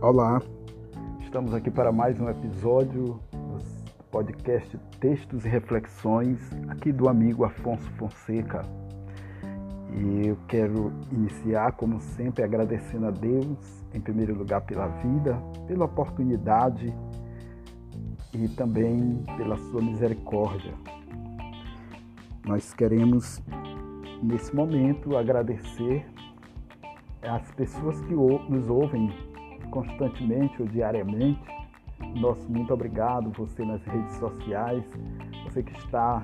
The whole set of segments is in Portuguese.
Olá, estamos aqui para mais um episódio do podcast Textos e Reflexões, aqui do amigo Afonso Fonseca. E eu quero iniciar, como sempre, agradecendo a Deus, em primeiro lugar, pela vida, pela oportunidade e também pela sua misericórdia. Nós queremos, nesse momento, agradecer às pessoas que nos ouvem constantemente ou diariamente. Nosso muito obrigado, você nas redes sociais, você que está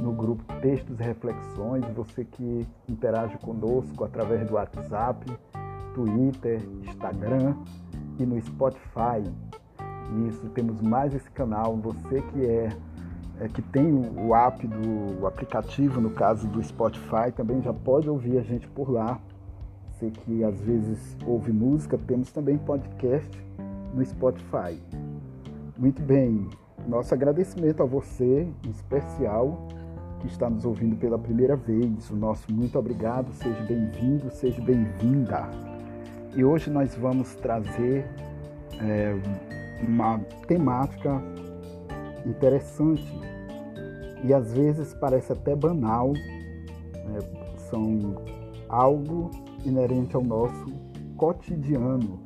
no grupo Textos e Reflexões, você que interage conosco através do WhatsApp, Twitter, Instagram e no Spotify. Isso, temos mais esse canal. Você que é, é que tem o app do o aplicativo, no caso do Spotify, também já pode ouvir a gente por lá. Você que às vezes ouve música, temos também podcast no Spotify. Muito bem, nosso agradecimento a você, em especial, que está nos ouvindo pela primeira vez. O nosso muito obrigado, seja bem-vindo, seja bem-vinda. E hoje nós vamos trazer é, uma temática interessante e às vezes parece até banal, né? são algo inerente ao nosso cotidiano,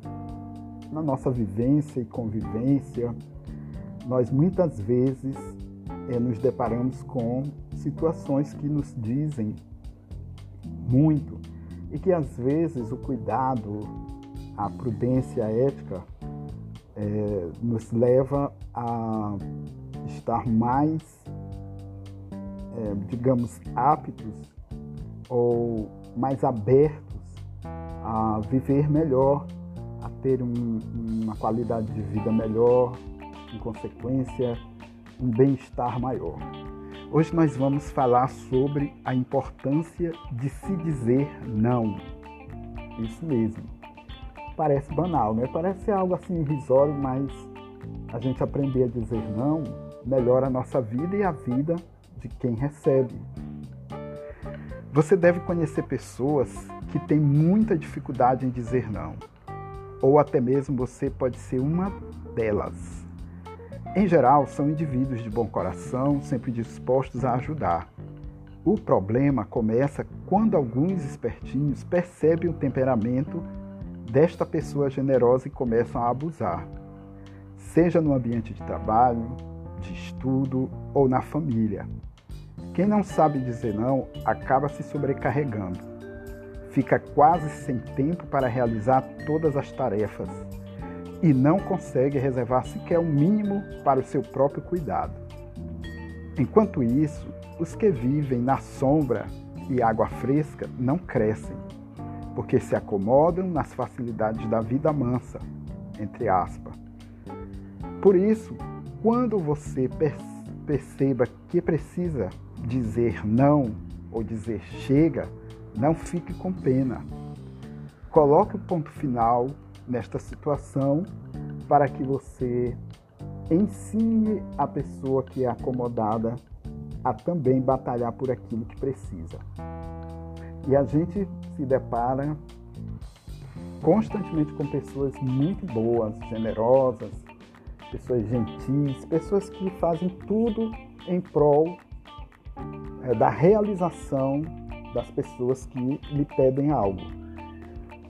na nossa vivência e convivência. Nós muitas vezes é, nos deparamos com situações que nos dizem muito e que às vezes o cuidado, a prudência, a ética é, nos leva a estar mais, é, digamos, aptos ou mais abertos a viver melhor, a ter um, uma qualidade de vida melhor, em consequência, um bem-estar maior. Hoje nós vamos falar sobre a importância de se dizer não. Isso mesmo. Parece banal, né? Parece algo assim irrisório, mas a gente aprender a dizer não melhora a nossa vida e a vida de quem recebe. Você deve conhecer pessoas que têm muita dificuldade em dizer não, ou até mesmo você pode ser uma delas. Em geral, são indivíduos de bom coração, sempre dispostos a ajudar. O problema começa quando alguns espertinhos percebem o temperamento desta pessoa generosa e começam a abusar, seja no ambiente de trabalho, de estudo ou na família. Quem não sabe dizer não acaba se sobrecarregando. Fica quase sem tempo para realizar todas as tarefas e não consegue reservar sequer o um mínimo para o seu próprio cuidado. Enquanto isso, os que vivem na sombra e água fresca não crescem, porque se acomodam nas facilidades da vida mansa, entre aspas. Por isso, quando você perceba que precisa dizer não ou dizer chega, não fique com pena. Coloque o ponto final nesta situação para que você ensine a pessoa que é acomodada a também batalhar por aquilo que precisa. E a gente se depara constantemente com pessoas muito boas, generosas, pessoas gentis, pessoas que fazem tudo em prol é, da realização das pessoas que lhe pedem algo.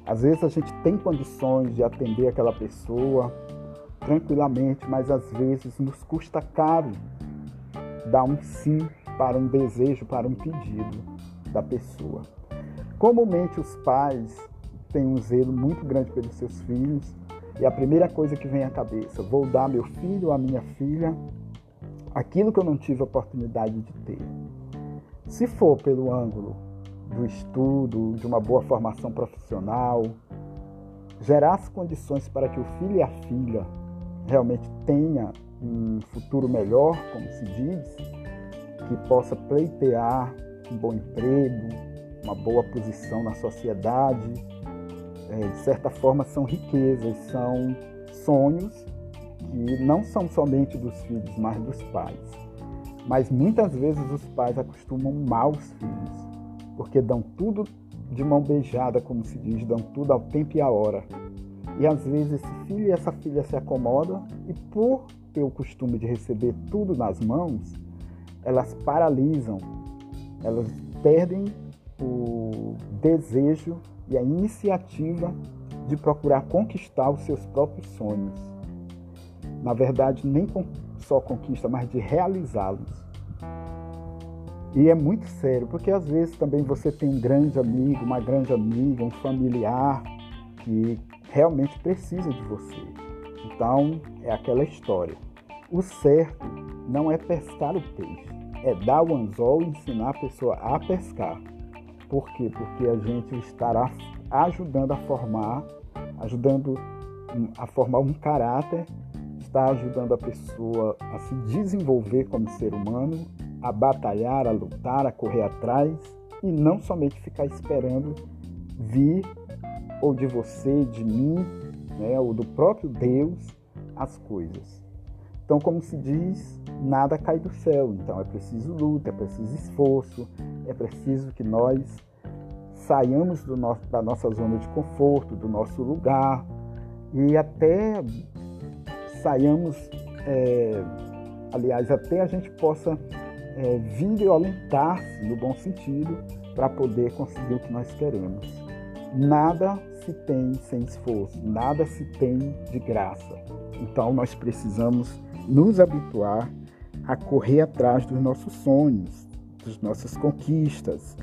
Às vezes a gente tem condições de atender aquela pessoa tranquilamente, mas às vezes nos custa caro dar um sim para um desejo, para um pedido da pessoa. Comumente os pais têm um zelo muito grande pelos seus filhos e a primeira coisa que vem à cabeça, vou dar meu filho a minha filha aquilo que eu não tive a oportunidade de ter. Se for pelo ângulo do estudo, de uma boa formação profissional, gerar as condições para que o filho e a filha realmente tenha um futuro melhor, como se diz, que possa pleitear um bom emprego, uma boa posição na sociedade, é, de certa forma são riquezas, são sonhos que não são somente dos filhos, mas dos pais. Mas muitas vezes os pais acostumam mal os filhos, porque dão tudo de mão beijada, como se diz, dão tudo ao tempo e à hora. E às vezes esse filho e essa filha se acomodam e por ter o costume de receber tudo nas mãos, elas paralisam, elas perdem o desejo e a iniciativa de procurar conquistar os seus próprios sonhos. Na verdade, nem só conquista, mas de realizá-los. E é muito sério, porque às vezes também você tem um grande amigo, uma grande amiga, um familiar que realmente precisa de você. Então, é aquela história. O certo não é pescar o peixe, é dar o anzol e ensinar a pessoa a pescar. Por quê? Porque a gente estará ajudando a formar, ajudando a formar um caráter, está ajudando a pessoa a se desenvolver como ser humano, a batalhar, a lutar, a correr atrás e não somente ficar esperando vir ou de você, de mim, né, ou do próprio Deus as coisas. Então, como se diz, nada cai do céu. Então, é preciso luta, é preciso esforço, é preciso que nós saiamos nosso, da nossa zona de conforto, do nosso lugar e até saiamos, é, aliás, até a gente possa é, violentar-se no bom sentido para poder conseguir o que nós queremos. Nada se tem sem esforço, nada se tem de graça. Então nós precisamos nos habituar a correr atrás dos nossos sonhos, das nossas conquistas,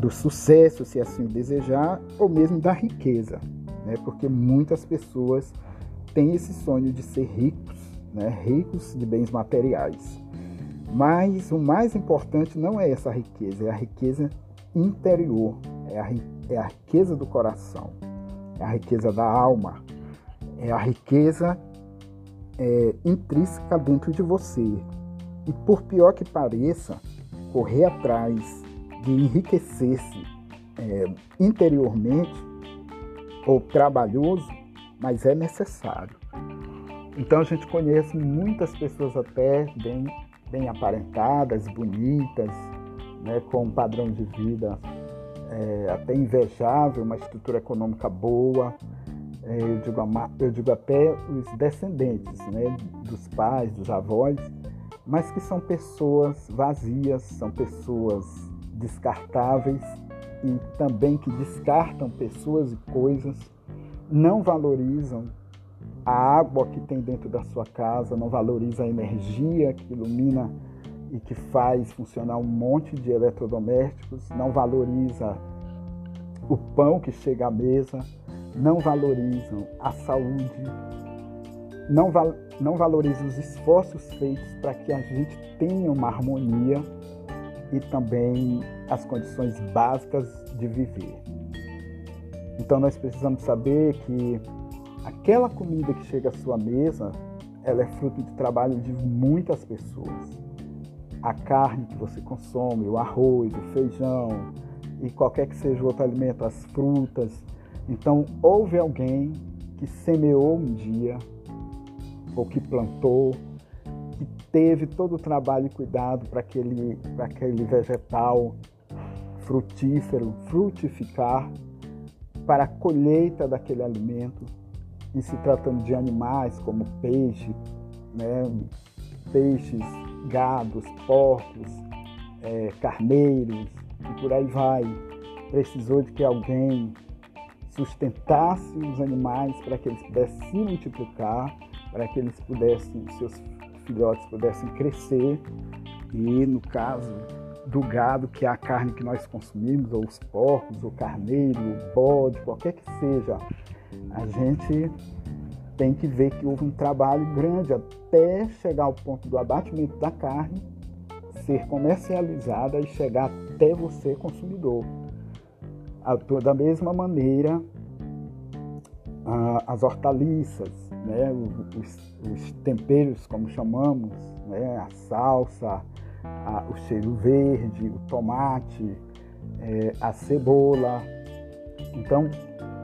do sucesso, se assim desejar, ou mesmo da riqueza, né? Porque muitas pessoas têm esse sonho de ser ricos, né? Ricos de bens materiais. Mas o mais importante não é essa riqueza, é a riqueza interior, é a, é a riqueza do coração, é a riqueza da alma, é a riqueza é, intrínseca dentro de você. E por pior que pareça, correr atrás de enriquecer-se é, interiormente ou trabalhoso, mas é necessário. Então a gente conhece muitas pessoas até bem bem aparentadas, bonitas, né, com um padrão de vida é, até invejável, uma estrutura econômica boa. É, eu, digo, eu digo até os descendentes né, dos pais, dos avós, mas que são pessoas vazias, são pessoas descartáveis e também que descartam pessoas e coisas, não valorizam a água que tem dentro da sua casa, não valoriza a energia que ilumina e que faz funcionar um monte de eletrodomésticos, não valoriza o pão que chega à mesa, não valorizam a saúde, não, val não valorizam os esforços feitos para que a gente tenha uma harmonia e também as condições básicas de viver. Então nós precisamos saber que aquela comida que chega à sua mesa, ela é fruto de trabalho de muitas pessoas. A carne que você consome, o arroz, o feijão e qualquer que seja o outro alimento, as frutas. Então, houve alguém que semeou um dia, ou que plantou, que teve todo o trabalho e cuidado para aquele, aquele vegetal frutífero frutificar, para a colheita daquele alimento em se tratando de animais como peixe, né, peixes, gados, porcos, é, carneiros e por aí vai. Precisou de que alguém sustentasse os animais para que eles pudessem se multiplicar, para que eles pudessem, seus filhotes pudessem crescer. E no caso do gado, que é a carne que nós consumimos, ou os porcos, o carneiro, o bode, qualquer que seja a gente tem que ver que houve um trabalho grande até chegar ao ponto do abatimento da carne, ser comercializada e chegar até você, consumidor. Da mesma maneira, as hortaliças, né, os, os temperos, como chamamos, né, a salsa, a, o cheiro verde, o tomate, é, a cebola. Então,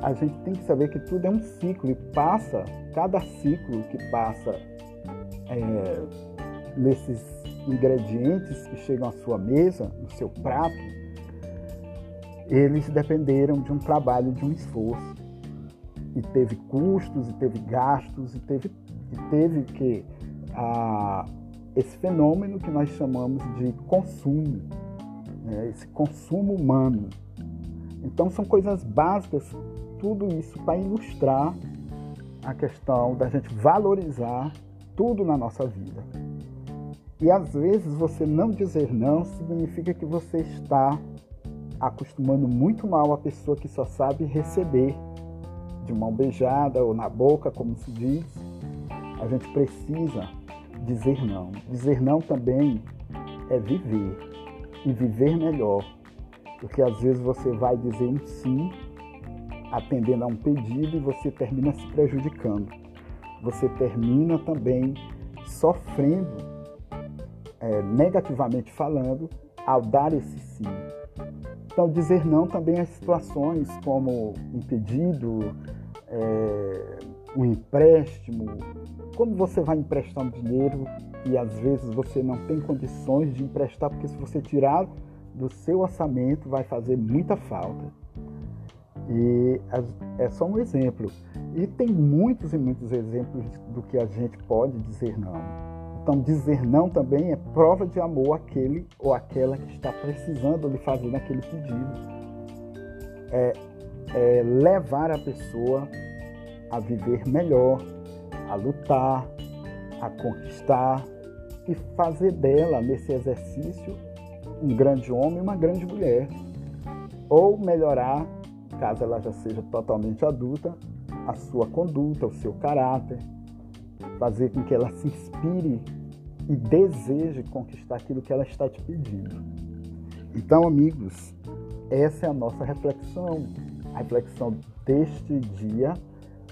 a gente tem que saber que tudo é um ciclo e passa, cada ciclo que passa é, nesses ingredientes que chegam à sua mesa, no seu prato, eles dependeram de um trabalho, de um esforço. e teve custos, e teve gastos, e teve, e teve que esse fenômeno que nós chamamos de consumo, né? esse consumo humano. Então são coisas básicas, tudo isso para ilustrar a questão da gente valorizar tudo na nossa vida. E às vezes você não dizer não significa que você está acostumando muito mal a pessoa que só sabe receber de mão beijada ou na boca, como se diz. A gente precisa dizer não. Dizer não também é viver e viver melhor, porque às vezes você vai dizer um sim atendendo a um pedido e você termina se prejudicando. Você termina também sofrendo, é, negativamente falando, ao dar esse sim. Então, dizer não também as situações como um pedido, é, um empréstimo, como você vai emprestar dinheiro e às vezes você não tem condições de emprestar, porque se você tirar do seu orçamento vai fazer muita falta. E é só um exemplo. E tem muitos e muitos exemplos do que a gente pode dizer não. Então, dizer não também é prova de amor àquele ou àquela que está precisando lhe fazer naquele pedido. É, é levar a pessoa a viver melhor, a lutar, a conquistar e fazer dela, nesse exercício, um grande homem e uma grande mulher. Ou melhorar, caso ela já seja totalmente adulta, a sua conduta, o seu caráter, fazer com que ela se inspire e deseje conquistar aquilo que ela está te pedindo. Então, amigos, essa é a nossa reflexão. A reflexão deste dia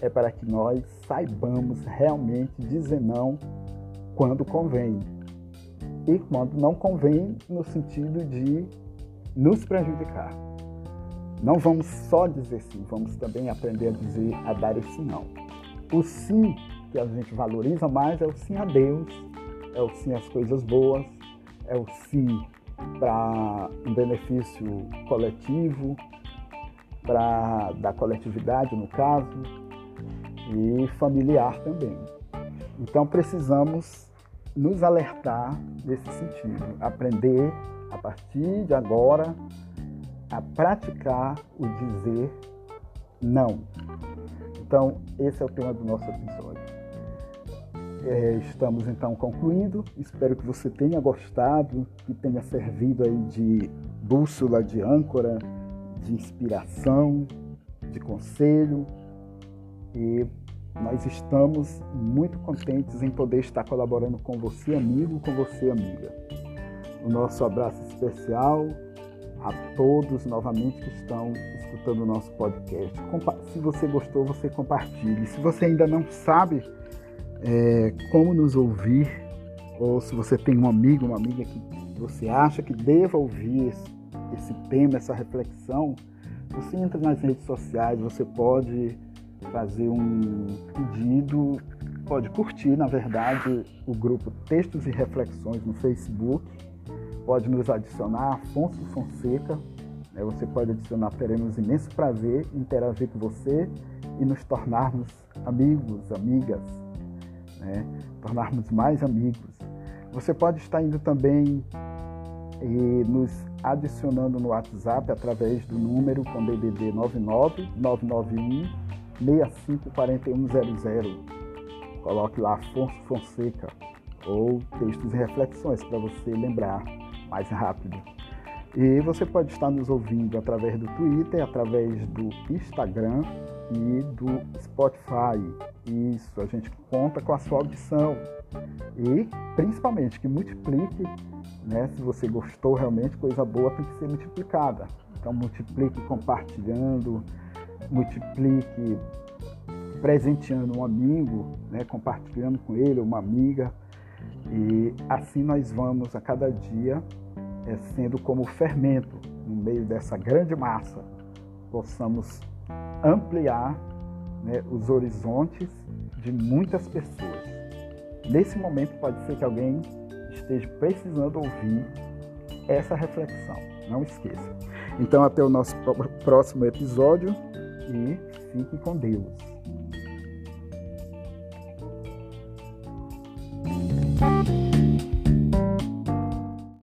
é para que nós saibamos realmente dizer não quando convém. E quando não convém, no sentido de nos prejudicar. Não vamos só dizer sim, vamos também aprender a dizer, a dar esse não. O sim que a gente valoriza mais é o sim a Deus, é o sim às coisas boas, é o sim para um benefício coletivo, para da coletividade no caso, e familiar também. Então precisamos nos alertar nesse sentido, aprender a partir de agora a praticar o dizer não. Então, esse é o tema do nosso episódio. É, estamos então concluindo. Espero que você tenha gostado, que tenha servido aí de bússola, de âncora, de inspiração, de conselho e nós estamos muito contentes em poder estar colaborando com você, amigo, com você, amiga. O nosso abraço especial a todos novamente que estão escutando o nosso podcast. Se você gostou, você compartilhe. Se você ainda não sabe é, como nos ouvir, ou se você tem um amigo, uma amiga que você acha que deva ouvir esse, esse tema, essa reflexão, você entra nas redes sociais, você pode fazer um pedido, pode curtir, na verdade, o grupo Textos e Reflexões no Facebook, pode nos adicionar, Afonso Fonseca, né? você pode adicionar, teremos imenso prazer em interagir com você e nos tornarmos amigos, amigas, né? tornarmos mais amigos. Você pode estar indo também e nos adicionando no WhatsApp através do número com DDD 99 991 654100. Coloque lá Afonso Fonseca ou textos e reflexões para você lembrar mais rápido. E você pode estar nos ouvindo através do Twitter, através do Instagram e do Spotify. Isso, a gente conta com a sua audição. E principalmente que multiplique, né? Se você gostou realmente, coisa boa tem que ser multiplicada. Então multiplique compartilhando, multiplique presenteando um amigo, né, compartilhando com ele, uma amiga. E assim nós vamos a cada dia é, sendo como fermento no meio dessa grande massa, possamos ampliar né, os horizontes de muitas pessoas. Nesse momento pode ser que alguém esteja precisando ouvir essa reflexão. Não esqueça. Então até o nosso próximo episódio e fique com Deus.